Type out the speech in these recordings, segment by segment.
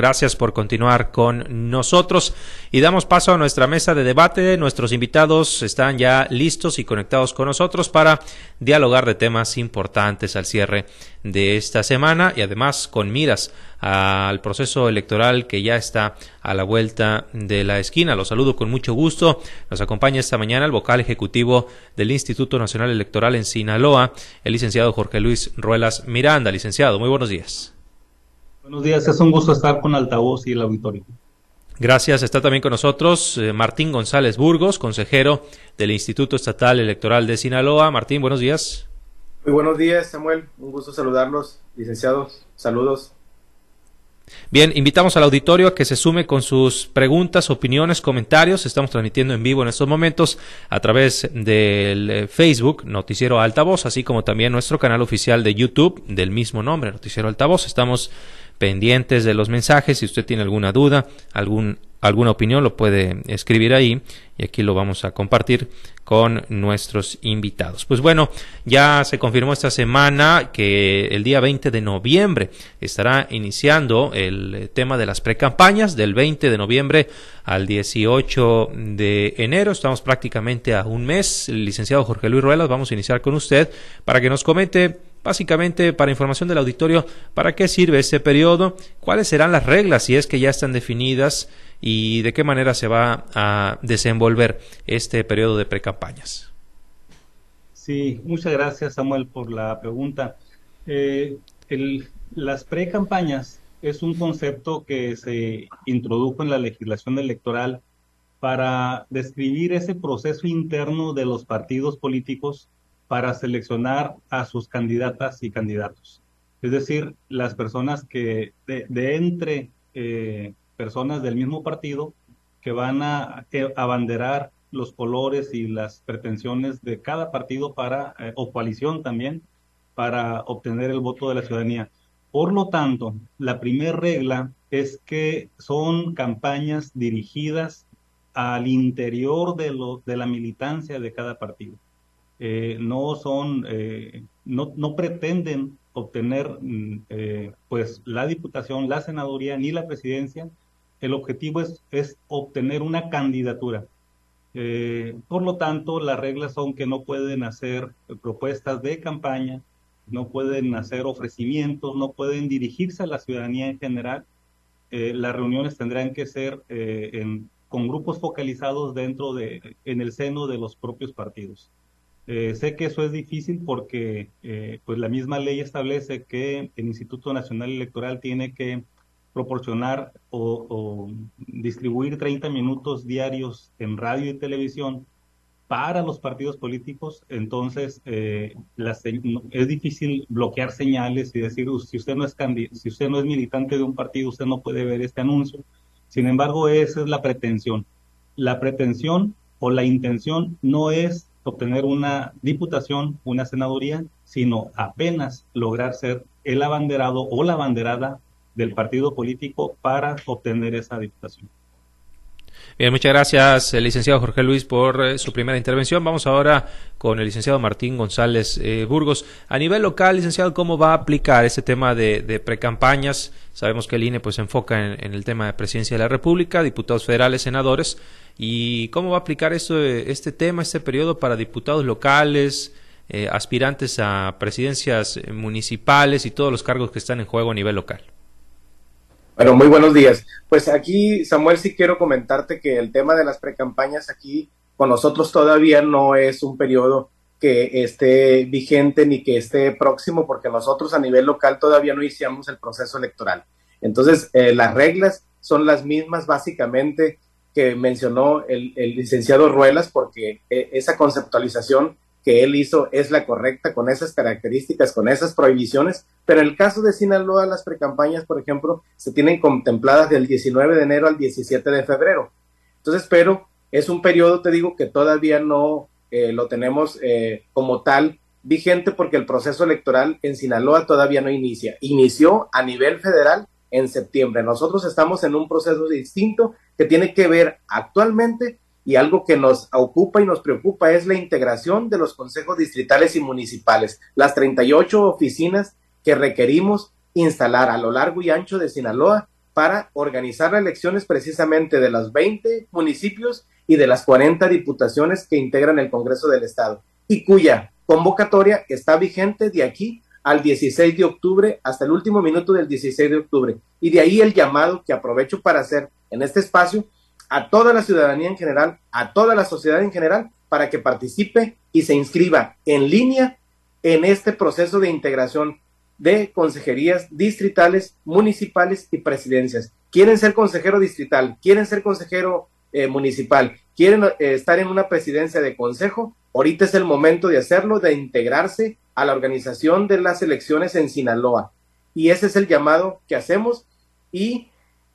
Gracias por continuar con nosotros y damos paso a nuestra mesa de debate. Nuestros invitados están ya listos y conectados con nosotros para dialogar de temas importantes al cierre de esta semana y además con miras al proceso electoral que ya está a la vuelta de la esquina. Los saludo con mucho gusto. Nos acompaña esta mañana el vocal ejecutivo del Instituto Nacional Electoral en Sinaloa, el licenciado Jorge Luis Ruelas Miranda. Licenciado, muy buenos días. Buenos días, es un gusto estar con Altavoz y el auditorio. Gracias. Está también con nosotros eh, Martín González Burgos, consejero del Instituto Estatal Electoral de Sinaloa. Martín, buenos días. Muy buenos días, Samuel. Un gusto saludarlos, licenciados. Saludos. Bien, invitamos al auditorio a que se sume con sus preguntas, opiniones, comentarios. Estamos transmitiendo en vivo en estos momentos a través del eh, Facebook Noticiero Altavoz, así como también nuestro canal oficial de YouTube del mismo nombre, Noticiero Altavoz. Estamos pendientes de los mensajes. Si usted tiene alguna duda, algún, alguna opinión, lo puede escribir ahí y aquí lo vamos a compartir con nuestros invitados. Pues bueno, ya se confirmó esta semana que el día 20 de noviembre estará iniciando el tema de las precampañas del 20 de noviembre al 18 de enero. Estamos prácticamente a un mes. El licenciado Jorge Luis Ruelas, vamos a iniciar con usted para que nos comente Básicamente, para información del auditorio, ¿para qué sirve este periodo? ¿Cuáles serán las reglas si es que ya están definidas? ¿Y de qué manera se va a desenvolver este periodo de precampañas? Sí, muchas gracias Samuel por la pregunta. Eh, las precampañas es un concepto que se introdujo en la legislación electoral para describir ese proceso interno de los partidos políticos para seleccionar a sus candidatas y candidatos. Es decir, las personas que de, entre eh, personas del mismo partido que van a eh, abanderar los colores y las pretensiones de cada partido para, eh, o coalición también, para obtener el voto de la ciudadanía. Por lo tanto, la primera regla es que son campañas dirigidas al interior de, la militancia de cada partido. Eh, no son, eh, no, no, pretenden obtener mm, eh, pues la diputación, la senaduría ni la presidencia. El objetivo es, es obtener una candidatura. por lo tanto, las reglas son que no pueden hacer propuestas de campaña, no pueden hacer ofrecimientos, no pueden dirigirse a la ciudadanía en general. las reuniones tendrán que ser en, con grupos focalizados dentro de, en el seno de los propios partidos. Eh, sé que eso es difícil porque eh, pues la misma ley establece que el Instituto Nacional Electoral tiene que proporcionar o, distribuir 30 minutos diarios en radio y televisión para los partidos políticos, entonces eh, es difícil bloquear señales y decir, si usted, no es si usted no es militante de un partido, usted no puede ver este anuncio. Sin embargo, esa es la pretensión. La pretensión o la intención no es obtener una diputación, una senaduría, sino apenas lograr ser el abanderado o la abanderada del partido político para obtener esa diputación. Bien, muchas gracias, el licenciado Jorge Luis, por eh, su primera intervención. Vamos ahora con el licenciado Martín González eh, Burgos. A nivel local, licenciado, ¿cómo va a aplicar ese tema de, precampañas? Sabemos que el INE pues, se enfoca en, el tema de presidencia de la República, diputados federales, senadores. ¿Y cómo va a aplicar esto, este tema, este periodo para diputados locales, eh, aspirantes a presidencias municipales y todos los cargos que están en juego a nivel local? Bueno, muy buenos días. Pues aquí, Samuel, sí quiero comentarte que el tema de las precampañas aquí con nosotros todavía no es un periodo que esté vigente ni que esté próximo, porque nosotros a nivel local todavía no iniciamos el proceso electoral. Entonces, eh, las reglas son las mismas básicamente que mencionó el, licenciado Ruelas, porque eh, esa conceptualización que él hizo es la correcta con esas características, con esas prohibiciones, pero en el caso de Sinaloa, las precampañas, por ejemplo, se tienen contempladas del 19 de enero al 17 de febrero. Entonces, pero es un periodo, te digo, que todavía no eh, lo tenemos eh, como tal vigente porque el proceso electoral en Sinaloa todavía no inicia. Inició a nivel federal en septiembre. Nosotros estamos en un proceso distinto que tiene que ver actualmente y algo que nos ocupa y nos preocupa es la integración de los consejos distritales y municipales, las 38 oficinas que requerimos instalar a lo largo y ancho de Sinaloa para organizar elecciones precisamente de los 20 municipios y de las 40 diputaciones que integran el Congreso del Estado y cuya convocatoria está vigente de aquí al 16 de octubre hasta el último minuto del 16 de octubre. Y de ahí el llamado que aprovecho para hacer en este espacio a toda la ciudadanía en general, a toda la sociedad en general, para que participe y se inscriba en línea en este proceso de integración de consejerías distritales, municipales y presidencias. Quieren ser consejero distrital, quieren ser consejero eh, municipal, quieren eh, estar en una presidencia de consejo, ahorita es el momento de hacerlo, de integrarse a la organización de las elecciones en Sinaloa. Y ese es el llamado que hacemos y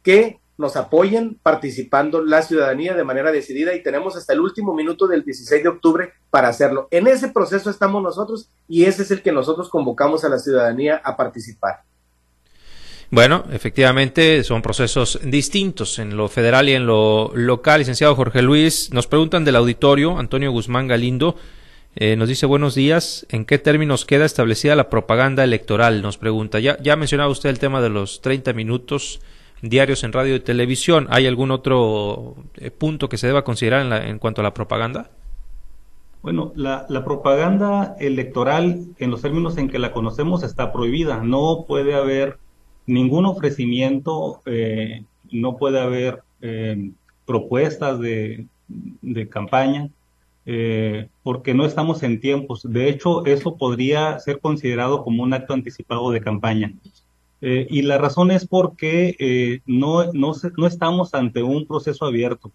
que nos apoyen participando la ciudadanía de manera decidida y tenemos hasta el último minuto del 16 de octubre para hacerlo. En ese proceso estamos nosotros y ese es el que nosotros convocamos a la ciudadanía a participar. Bueno, efectivamente son procesos distintos en lo federal y en lo local. Licenciado Jorge Luis, nos preguntan del auditorio, Antonio Guzmán Galindo, eh, nos dice buenos días, ¿en qué términos queda establecida la propaganda electoral? Nos pregunta, ya, ya mencionaba usted el tema de los 30 minutos diarios en radio y televisión. ¿Hay algún otro eh, punto que se deba considerar en, en cuanto a la propaganda? Bueno, la, la, propaganda electoral, en los términos en que la conocemos, está prohibida. No puede haber ningún ofrecimiento, eh, no puede haber eh, propuestas de, de campaña, eh, porque no estamos en tiempos. De hecho, eso podría ser considerado como un acto anticipado de campaña. Eh, y la razón es porque eh, no, no, no, estamos ante un proceso abierto.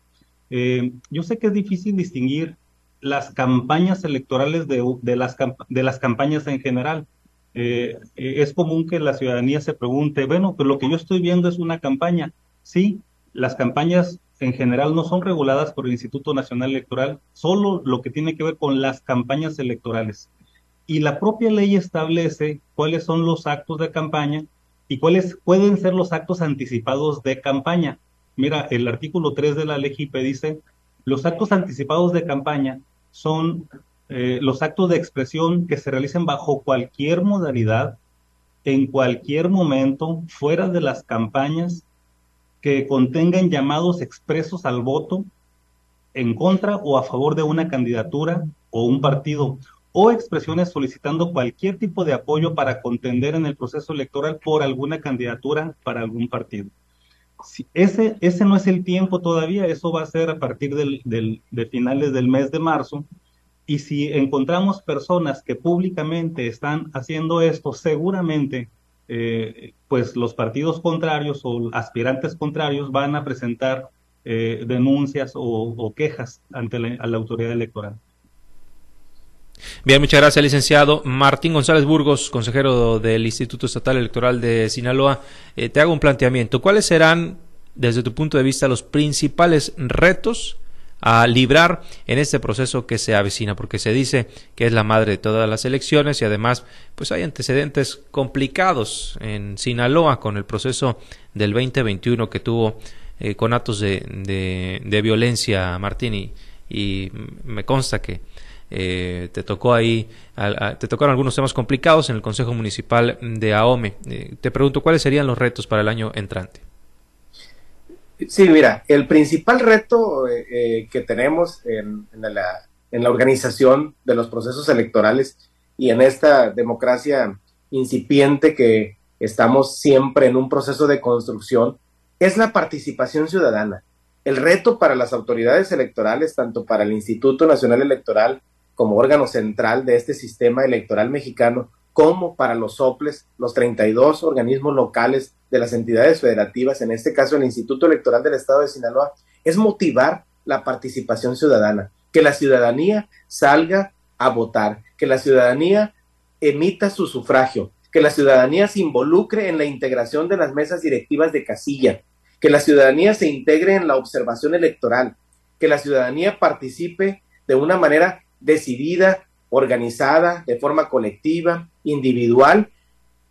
Eh, yo sé que es difícil distinguir las campañas electorales de, de, las, de las campañas en general. es común que la ciudadanía se pregunte, bueno, pero lo que yo estoy viendo es una campaña. Sí, las campañas en general no son reguladas por el Instituto Nacional Electoral, solo lo que tiene que ver con las campañas electorales. Y la propia ley establece cuáles son los actos de campaña y cuáles pueden ser los actos anticipados de campaña. Mira, el artículo 3 de la LGIP dice, los actos anticipados de campaña son eh, los actos de expresión que se realicen bajo cualquier modalidad, en cualquier momento, fuera de las campañas, que contengan llamados expresos al voto en contra o a favor de una candidatura o un partido, o expresiones solicitando cualquier tipo de apoyo para contender en el proceso electoral por alguna candidatura para algún partido. Si ese, ese no es el tiempo todavía, eso va a ser a partir del, de finales del mes de marzo. Y si encontramos personas que públicamente están haciendo esto, seguramente eh, pues los partidos contrarios o aspirantes contrarios van a presentar eh, denuncias o, quejas ante la autoridad electoral. Bien, muchas gracias, licenciado. Martín González Burgos, consejero del Instituto Estatal Electoral de Sinaloa. Eh, te hago un planteamiento. ¿Cuáles serán, desde tu punto de vista, los principales retos a librar en este proceso que se avecina? Porque se dice que es la madre de todas las elecciones y además, pues hay antecedentes complicados en Sinaloa con el proceso del 2021 que tuvo eh, con actos de, de, de, violencia, Martín, y, y me consta que eh, te tocó ahí, te tocaron algunos temas complicados en el Consejo Municipal de AOME. Eh, te pregunto, ¿cuáles serían los retos para el año entrante? Sí, mira, el principal reto eh, eh que tenemos en la organización de los procesos electorales y en esta democracia incipiente que estamos siempre en un proceso de construcción es la participación ciudadana. El reto para las autoridades electorales, tanto para el Instituto Nacional Electoral como órgano central de este sistema electoral mexicano, como para los soples, los 32 organismos locales de las entidades federativas, en este caso el Instituto Electoral del Estado de Sinaloa, es motivar la participación ciudadana, que la ciudadanía salga a votar, que la ciudadanía emita su sufragio, que la ciudadanía se involucre en la integración de las mesas directivas de casilla, que la ciudadanía se integre en la observación electoral, que la ciudadanía participe de una manera decidida, organizada, de forma colectiva, individual,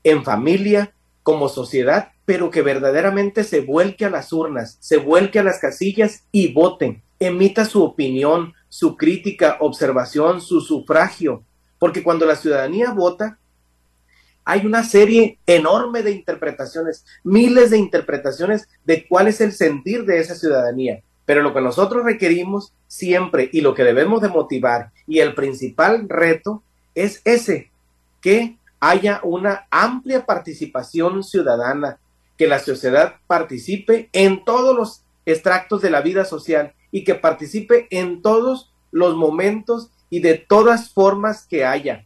en familia, como sociedad, pero que verdaderamente se vuelque a las urnas, se vuelque a las casillas y voten, emita su opinión, su crítica, observación, su sufragio, porque cuando la ciudadanía vota, hay una serie enorme de interpretaciones, miles de interpretaciones de cuál es el sentir de esa ciudadanía. Pero lo que nosotros requerimos siempre y lo que debemos de motivar y el principal reto es ese, que haya una amplia participación ciudadana, que la sociedad participe en todos los extractos de la vida social y que participe en todos los momentos y de todas formas que haya.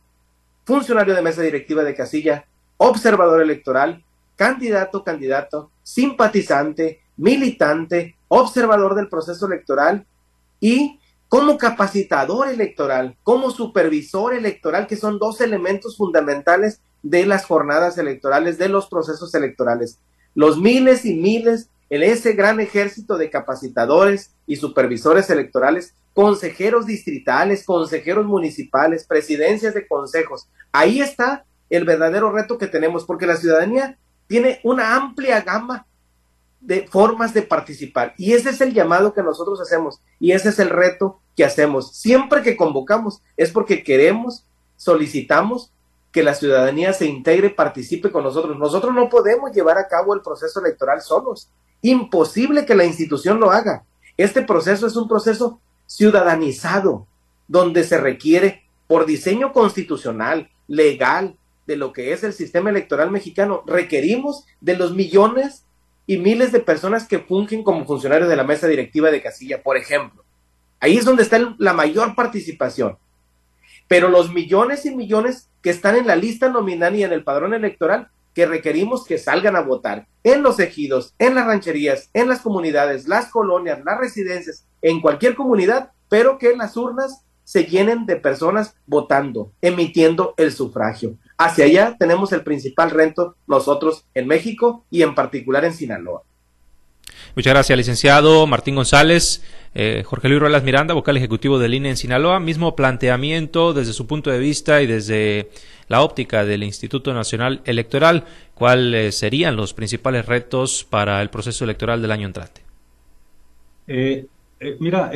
Funcionario de mesa directiva de casilla, observador electoral, candidato, candidato, simpatizante, militante, observador del proceso electoral y como capacitador electoral, como supervisor electoral, que son dos elementos fundamentales de las jornadas electorales, de los procesos electorales. Los miles y miles, en ese gran ejército de capacitadores y supervisores electorales, consejeros distritales, consejeros municipales, presidencias de consejos. Ahí está el verdadero reto que tenemos, porque la ciudadanía tiene una amplia gama de formas de participar. Y ese es el llamado que nosotros hacemos y ese es el reto que hacemos. Siempre que convocamos es porque queremos, solicitamos que la ciudadanía se integre, participe con nosotros. Nosotros no podemos llevar a cabo el proceso electoral solos. Imposible que la institución lo haga. Este proceso es un proceso ciudadanizado, donde se requiere por diseño constitucional, legal, de lo que es el sistema electoral mexicano, requerimos de los millones y miles de personas que fungen como funcionarios de la mesa directiva de casilla, por ejemplo. Ahí es donde está la mayor participación. Pero los millones y millones que están en la lista nominal y en el padrón electoral, que requerimos que salgan a votar en los ejidos, en las rancherías, en las comunidades, las colonias, las residencias, en cualquier comunidad, pero que las urnas se llenen de personas votando, emitiendo el sufragio. Hacia allá tenemos el principal reto nosotros en México y en particular en Sinaloa. Muchas gracias, licenciado Martín González. Eh, Jorge Luis Ruelas Miranda, vocal ejecutivo del INE en Sinaloa. Mismo planteamiento desde su punto de vista y desde la óptica del Instituto Nacional Electoral. ¿Cuáles serían los principales retos para el proceso electoral del año entrante? Eh, eh, mira,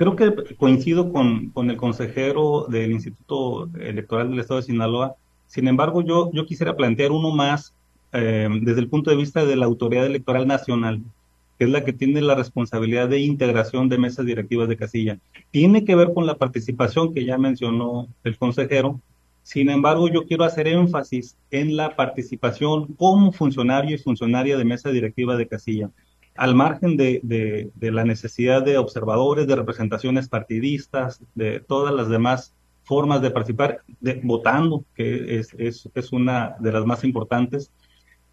Creo que coincido con, con el consejero del Instituto Electoral del Estado de Sinaloa. Sin embargo, yo, yo quisiera plantear uno más eh, desde el punto de vista de la Autoridad Electoral Nacional, que es la que tiene la responsabilidad de integración de mesas directivas de casilla. Tiene que ver con la participación que ya mencionó el consejero. Sin embargo, yo quiero hacer énfasis en la participación como funcionario y funcionaria de mesa directiva de casilla al margen de, la necesidad de observadores, de representaciones partidistas, de todas las demás formas de participar, de, votando, que es, una de las más importantes,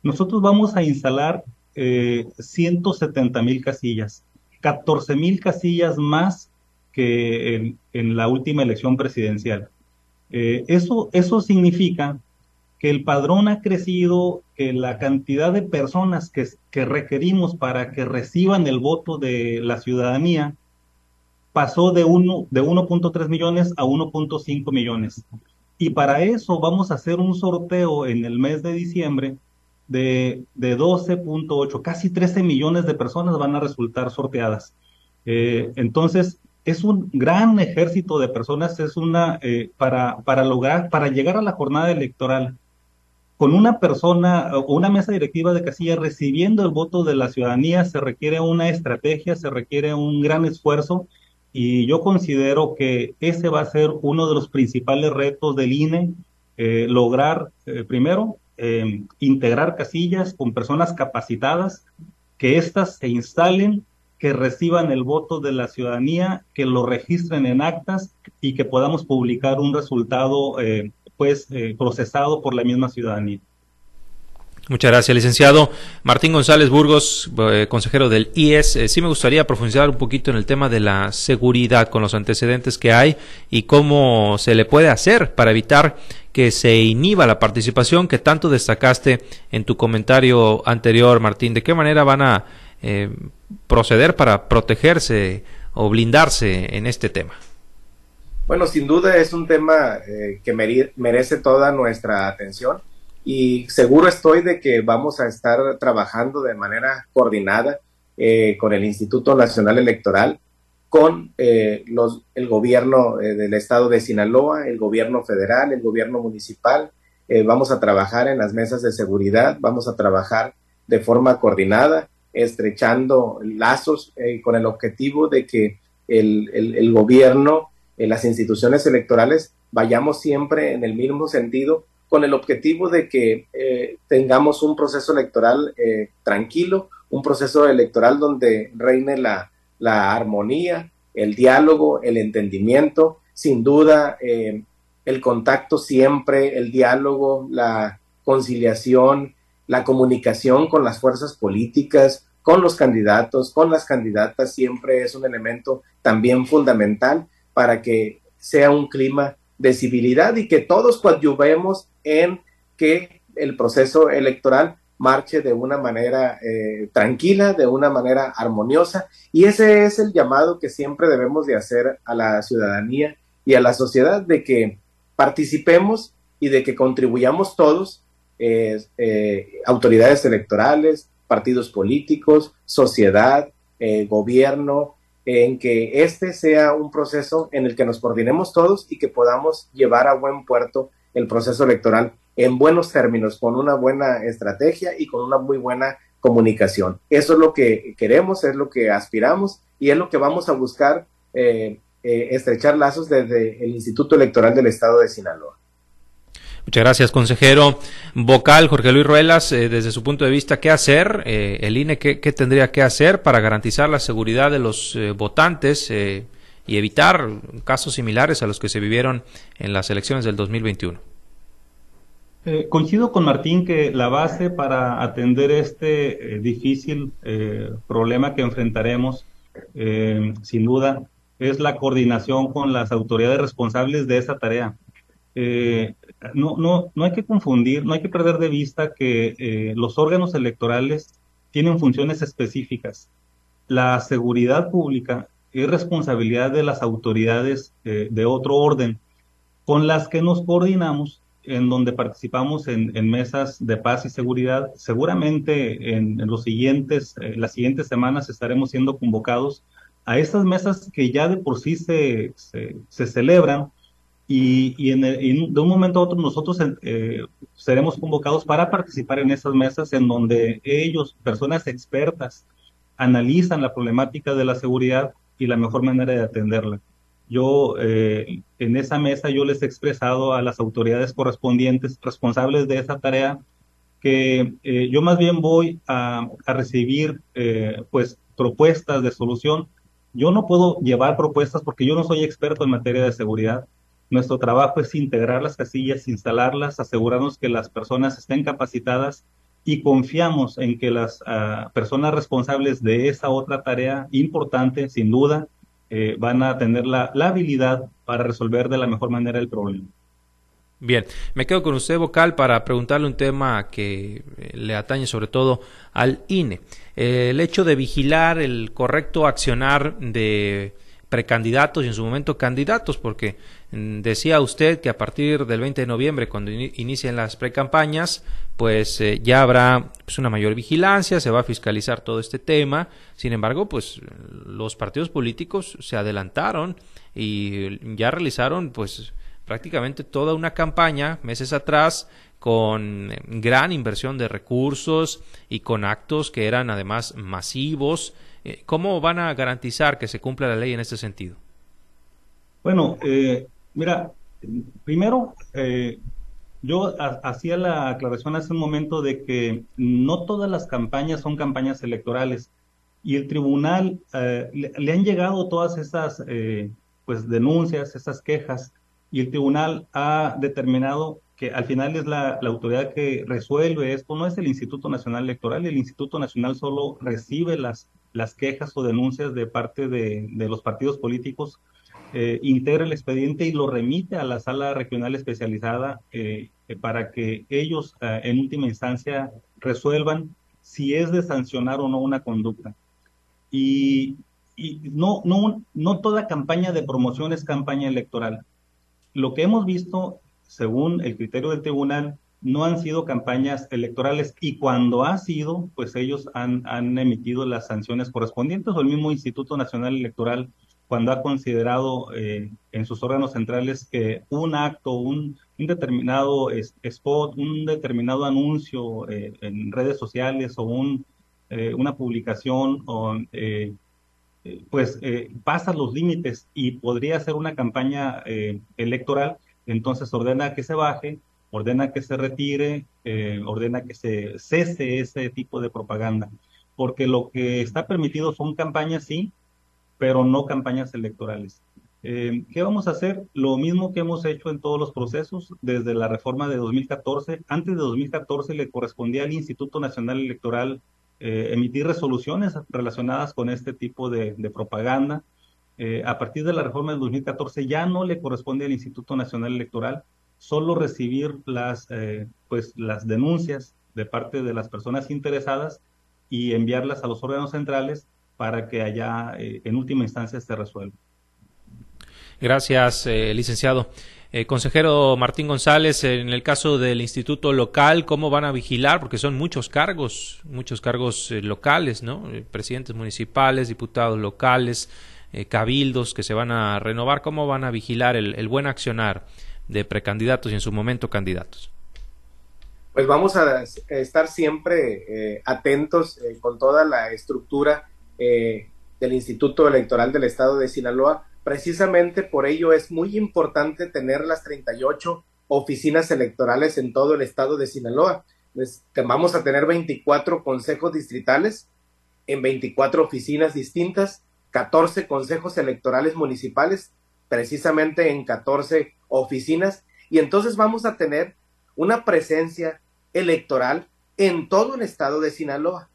nosotros vamos a instalar eh, 170 mil casillas, 14 mil casillas más que en, la última elección presidencial. Eh, eso, eso significa que el padrón ha crecido, que la cantidad de personas que, que requerimos para que reciban el voto de la ciudadanía pasó de, uno, de 1.3 millones a 1.5 millones. Y para eso vamos a hacer un sorteo en el mes de diciembre de, de 12.8, casi 13 millones de personas van a resultar sorteadas. Eh, entonces, es un gran ejército de personas, es una, eh, para, para lograr, para llegar a la jornada electoral con una persona o una mesa directiva de casilla recibiendo el voto de la ciudadanía se requiere una estrategia, se requiere un gran esfuerzo y yo considero que ese va a ser uno de los principales retos del INE, eh, lograr eh, primero em, integrar casillas con personas capacitadas, que éstas se instalen, que reciban el voto de la ciudadanía, que lo registren en actas y que podamos publicar un resultado eh, pues eh, procesado por la misma ciudadanía. Muchas gracias, licenciado. Martín González Burgos, eh, consejero del IES. Eh, sí me gustaría profundizar un poquito en el tema de la seguridad con los antecedentes que hay y cómo se le puede hacer para evitar que se inhiba la participación que tanto destacaste en tu comentario anterior, Martín. ¿De qué manera van a proceder para protegerse o blindarse en este tema? Bueno, sin duda es un tema eh, que merece toda nuestra atención y seguro estoy de que vamos a estar trabajando de manera coordinada eh, con el Instituto Nacional Electoral con eh, los, el gobierno eh, del estado de Sinaloa, el gobierno federal, el gobierno municipal. Vamos a trabajar en las mesas de seguridad, vamos a trabajar de forma coordinada, estrechando lazos con el objetivo de que el gobierno, las instituciones electorales, vayamos siempre en el mismo sentido, con el objetivo de que tengamos un proceso electoral tranquilo, un proceso electoral donde reine la, la armonía, el diálogo, el entendimiento, sin duda eh, el contacto siempre, el diálogo, la conciliación, la comunicación con las fuerzas políticas, con los candidatos, con las candidatas, siempre es un elemento también fundamental para que sea un clima de civilidad y que todos coadyuvemos en que el proceso electoral marche de una manera eh, tranquila, de una manera armoniosa. Y ese es el llamado que siempre debemos de hacer a la ciudadanía y a la sociedad, de que participemos y de que contribuyamos todos, eh, eh, autoridades electorales, partidos políticos, sociedad, gobierno, en que este sea un proceso en el que nos coordinemos todos y que podamos llevar a buen puerto el proceso electoral en buenos términos, con una buena estrategia y con una muy buena comunicación. Eso es lo que queremos, es lo que aspiramos y es lo que vamos a buscar eh, eh, estrechar lazos desde el Instituto Electoral del Estado de Sinaloa. Muchas gracias, consejero vocal Jorge Luis Ruelas. Eh, desde su punto de vista, ¿qué hacer? el INE, ¿qué, tendría que hacer para garantizar la seguridad de los votantes y evitar casos similares a los que se vivieron en las elecciones del 2021? Eh, coincido con Martín que la base para atender este eh, difícil eh, problema que enfrentaremos, sin duda, es la coordinación con las autoridades responsables de esa tarea. No, no, no hay que confundir, no hay que perder de vista que los órganos electorales tienen funciones específicas. La seguridad pública es responsabilidad de las autoridades de otro orden con las que nos coordinamos en donde participamos en, mesas de paz y seguridad. Seguramente en, los siguientes, eh, las siguientes semanas estaremos siendo convocados a estas mesas que ya de por sí se, se, celebran y, y, en de un momento a otro nosotros eh, seremos convocados para participar en esas mesas en donde ellos, personas expertas, analizan la problemática de la seguridad y la mejor manera de atenderla. Yo, eh, en esa mesa, yo les he expresado a las autoridades correspondientes, responsables de esa tarea, que eh, yo más bien voy a, recibir, eh, pues, propuestas de solución. Yo no puedo llevar propuestas porque yo no soy experto en materia de seguridad. Nuestro trabajo es integrar las casillas, instalarlas, asegurarnos que las personas estén capacitadas y confiamos en que las ah, personas responsables de esa otra tarea importante, sin duda, eh, van a tener la, habilidad para resolver de la mejor manera el problema. Bien, me quedo con usted, vocal, para preguntarle un tema que eh, le atañe sobre todo al INE. El hecho de vigilar el correcto accionar de precandidatos y en su momento candidatos, porque mm, decía usted que a partir del 20 de noviembre, cuando inicien las precampañas, pues eh, ya habrá pues, una mayor vigilancia, se va a fiscalizar todo este tema. Sin embargo, pues los partidos políticos se adelantaron y ya realizaron pues prácticamente toda una campaña meses atrás con gran inversión de recursos y con actos que eran además masivos eh, ¿Cómo van a garantizar que se cumpla la ley en este sentido? Bueno, eh, mira, primero, eh, yo hacía la aclaración hace un momento de que no todas las campañas son campañas electorales y el tribunal le, han llegado todas esas pues denuncias, esas quejas y el tribunal ha determinado que al final es la, autoridad que resuelve esto, no es el Instituto Nacional Electoral, el Instituto Nacional solo recibe las, las quejas o denuncias de parte de, los partidos políticos, eh, integra el expediente y lo remite a la sala regional especializada eh, para que ellos eh, en última instancia resuelvan si es de sancionar o no una conducta. Y, y no, no, no toda campaña de promoción es campaña electoral. Lo que hemos visto según el criterio del tribunal, no han sido campañas electorales y cuando ha sido, pues ellos han, emitido las sanciones correspondientes o el mismo Instituto Nacional Electoral cuando ha considerado eh, en sus órganos centrales que un acto, un, determinado spot, un determinado anuncio eh, en redes sociales o un, eh, una publicación o, pues pasa los límites y podría ser una campaña electoral, entonces ordena que se baje, ordena que se retire, ordena que se cese ese tipo de propaganda, porque lo que está permitido son campañas, sí, pero no campañas electorales. Eh, ¿Qué vamos a hacer? Lo mismo que hemos hecho en todos los procesos desde la reforma de 2014. Antes de 2014 le correspondía al Instituto Nacional Electoral eh, emitir resoluciones relacionadas con este tipo de, propaganda. Eh, a partir de la reforma de 2014 ya no le corresponde al Instituto Nacional Electoral solo recibir las, pues, las denuncias de parte de las personas interesadas y enviarlas a los órganos centrales para que allá eh, en última instancia se resuelva. Gracias, eh, licenciado. Eh, consejero Martín González, en el caso del instituto local, ¿cómo van a vigilar? Porque son muchos cargos, muchos cargos locales, ¿no? presidentes municipales, diputados locales, cabildos que se van a renovar. ¿Cómo van a vigilar el, buen accionar de precandidatos y en su momento candidatos? Pues vamos a estar siempre atentos con toda la estructura eh, del Instituto Electoral del Estado de Sinaloa. Precisamente por ello es muy importante tener las 38 oficinas electorales en todo el estado de Sinaloa. Pues, vamos a tener 24 consejos distritales en 24 oficinas distintas, 14 consejos electorales municipales, precisamente en 14 oficinas, y entonces vamos a tener una presencia electoral en todo el estado de Sinaloa.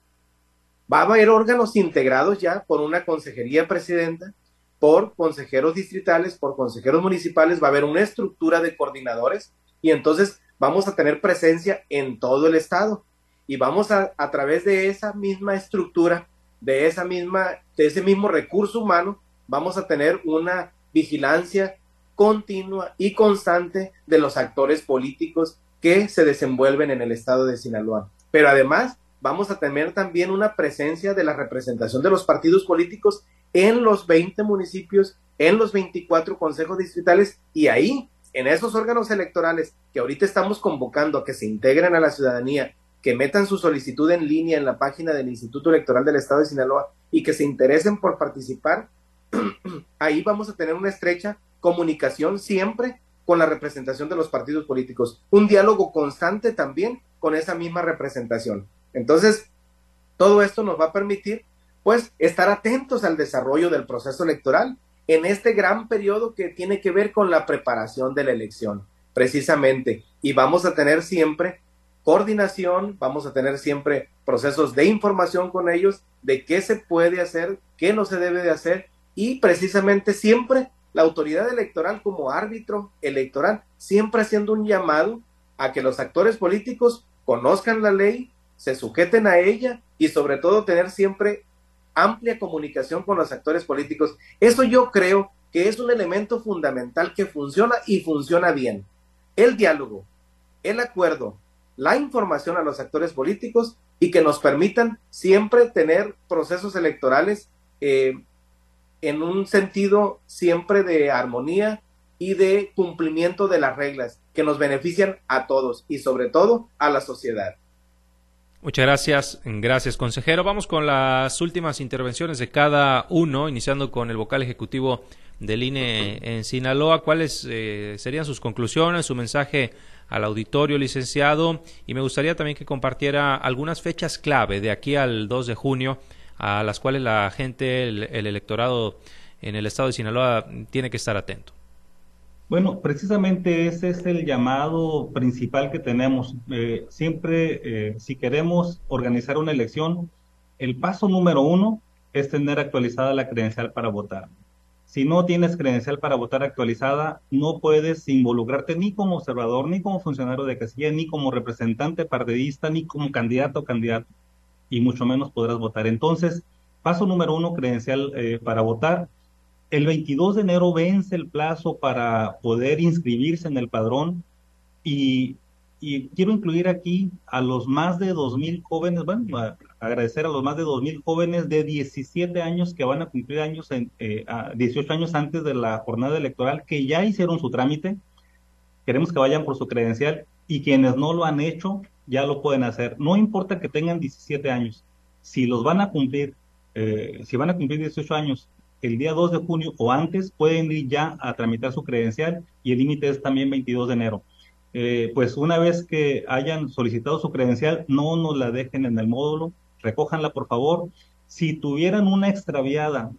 Va a haber órganos integrados ya por una consejería presidenta, por consejeros distritales, por consejeros municipales, va a haber una estructura de coordinadores y entonces vamos a tener presencia en todo el estado y vamos a, a través de esa misma estructura, de esa misma, de ese mismo recurso humano, vamos a tener una vigilancia continua y constante de los actores políticos que se desenvuelven en el estado de Sinaloa. Pero además vamos a tener también una presencia de la representación de los partidos políticos en los 20 municipios, en los 24 consejos distritales y ahí, en esos órganos electorales que ahorita estamos convocando a que se integren a la ciudadanía, que metan su solicitud en línea en la página del Instituto Electoral del Estado de Sinaloa y que se interesen por participar, ahí vamos a tener una estrecha comunicación siempre con la representación de los partidos políticos, un diálogo constante también con esa misma representación. Entonces, todo esto nos va a permitir, pues, estar atentos al desarrollo del proceso electoral en este gran periodo que tiene que ver con la preparación de la elección, precisamente. Y vamos a tener siempre coordinación, vamos a tener siempre procesos de información con ellos de qué se puede hacer, qué no se debe de hacer y precisamente siempre la autoridad electoral como árbitro electoral, siempre haciendo un llamado a que los actores políticos conozcan la ley, se sujeten a ella y sobre todo tener siempre amplia comunicación con los actores políticos. Eso yo creo que es un elemento fundamental que funciona y funciona bien. El diálogo, el acuerdo, la información a los actores políticos y que nos permitan siempre tener procesos electorales eh, en un sentido siempre de armonía y de cumplimiento de las reglas que nos benefician a todos y sobre todo a la sociedad. Muchas gracias, gracias consejero. Vamos con las últimas intervenciones de cada uno, iniciando con el vocal ejecutivo del INE en Sinaloa. ¿Cuáles eh, serían sus conclusiones, su mensaje al auditorio, licenciado? Y me gustaría también que compartiera algunas fechas clave de aquí al 2 de junio, a las cuales la gente, el electorado en el estado de Sinaloa tiene que estar atento. Bueno, precisamente ese es el llamado principal que tenemos. Eh, siempre, eh, si queremos organizar una elección, el paso número uno es tener actualizada la credencial para votar. Si no tienes credencial para votar actualizada, no puedes involucrarte ni como observador, ni como funcionario de casilla, ni como representante partidista, ni como candidato o candidato, y mucho menos podrás votar. Entonces, paso número uno, credencial eh, para votar el 22 de enero vence el plazo para poder inscribirse en el padrón y, quiero incluir aquí a los más de 2.000 jóvenes, bueno, agradecer a los más de 2.000 jóvenes de 17 años que van a cumplir años en, 18 eh, años antes de la jornada electoral que ya hicieron su trámite. Queremos que vayan por su credencial y quienes no lo han hecho ya lo pueden hacer. No importa que tengan 17 años. Si los van a cumplir, eh, si van a cumplir 18 años el día 2 de junio o antes, pueden ir ya a tramitar su credencial y el límite es también 22 de enero. Eh, pues una vez que hayan solicitado su credencial, no nos la dejen en el módulo, recójanla por favor. Si tuvieran una extraviada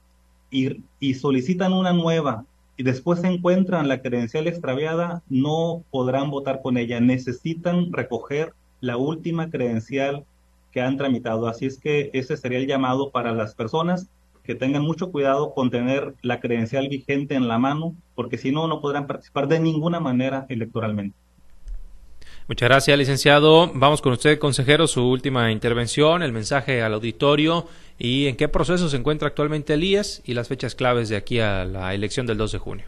y, y solicitan una nueva y después encuentran la credencial extraviada, no podrán votar con ella. Necesitan recoger la última credencial que han tramitado. Así es que ese sería el llamado para las personas que tengan mucho cuidado con tener la credencial vigente en la mano, porque si no, no podrán participar de ninguna manera electoralmente. Muchas gracias, licenciado. Vamos con usted, consejero, su última intervención, el mensaje al auditorio y en qué proceso se encuentra actualmente el IES y las fechas claves de aquí a la elección del 2 de junio.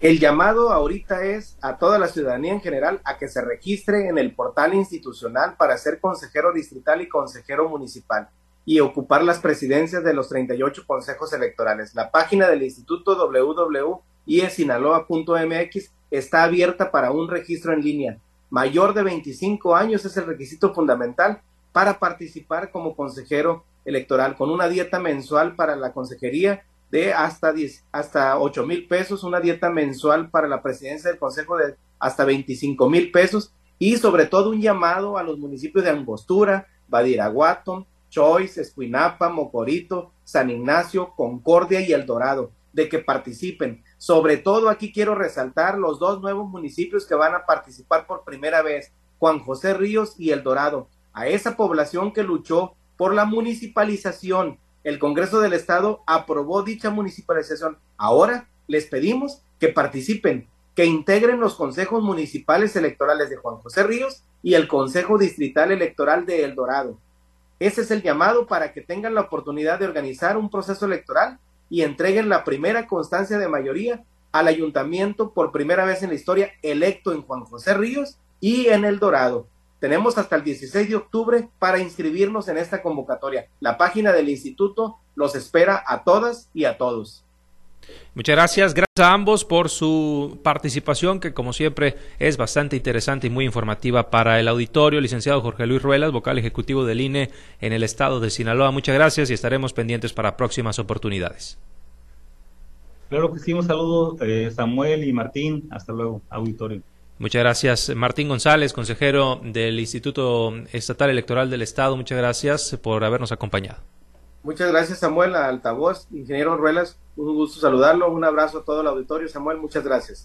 El llamado ahorita es a toda la ciudadanía en general a que se registre en el portal institucional para ser consejero distrital y consejero municipal y ocupar las presidencias de los 38 consejos electorales. La página del instituto www.iesinaloa.mx está abierta para un registro en línea. Mayor de 25 años es el requisito fundamental para participar como consejero electoral, con una dieta mensual para la consejería de hasta 10, hasta 8 mil pesos, una dieta mensual para la presidencia del consejo de hasta 25 mil pesos y sobre todo un llamado a los municipios de Angostura, Badiraguato, Choice, Escuinapa, Mocorito, San Ignacio, Concordia y El Dorado, de que participen. Sobre todo aquí quiero resaltar los dos nuevos municipios que van a participar por primera vez, Juan José Ríos y El Dorado, a esa población que luchó por la municipalización. El Congreso del Estado aprobó dicha municipalización. Ahora les pedimos que participen, que integren los consejos municipales electorales de Juan José Ríos y el Consejo Distrital Electoral de El Dorado. Ese es el llamado para que tengan la oportunidad de organizar un proceso electoral y entreguen la primera constancia de mayoría al ayuntamiento por primera vez en la historia electo en Juan José Ríos y en El Dorado. Tenemos hasta el 16 de octubre para inscribirnos en esta convocatoria. La página del instituto los espera a todas y a todos. Muchas gracias. Gracias a ambos por su participación, que como siempre es bastante interesante y muy informativa para el auditorio. Licenciado Jorge Luis Ruelas, vocal ejecutivo del INE en el estado de Sinaloa. Muchas gracias y estaremos pendientes para próximas oportunidades. Claro que sí, un saludo eh, Samuel y Martín. Hasta luego, auditorio. Muchas gracias, Martín González, consejero del Instituto Estatal Electoral del Estado. Muchas gracias por habernos acompañado. Muchas gracias, Samuel, altavoz, ingeniero Ruelas. Un gusto saludarlo. Un abrazo a todo el auditorio. Samuel, muchas gracias.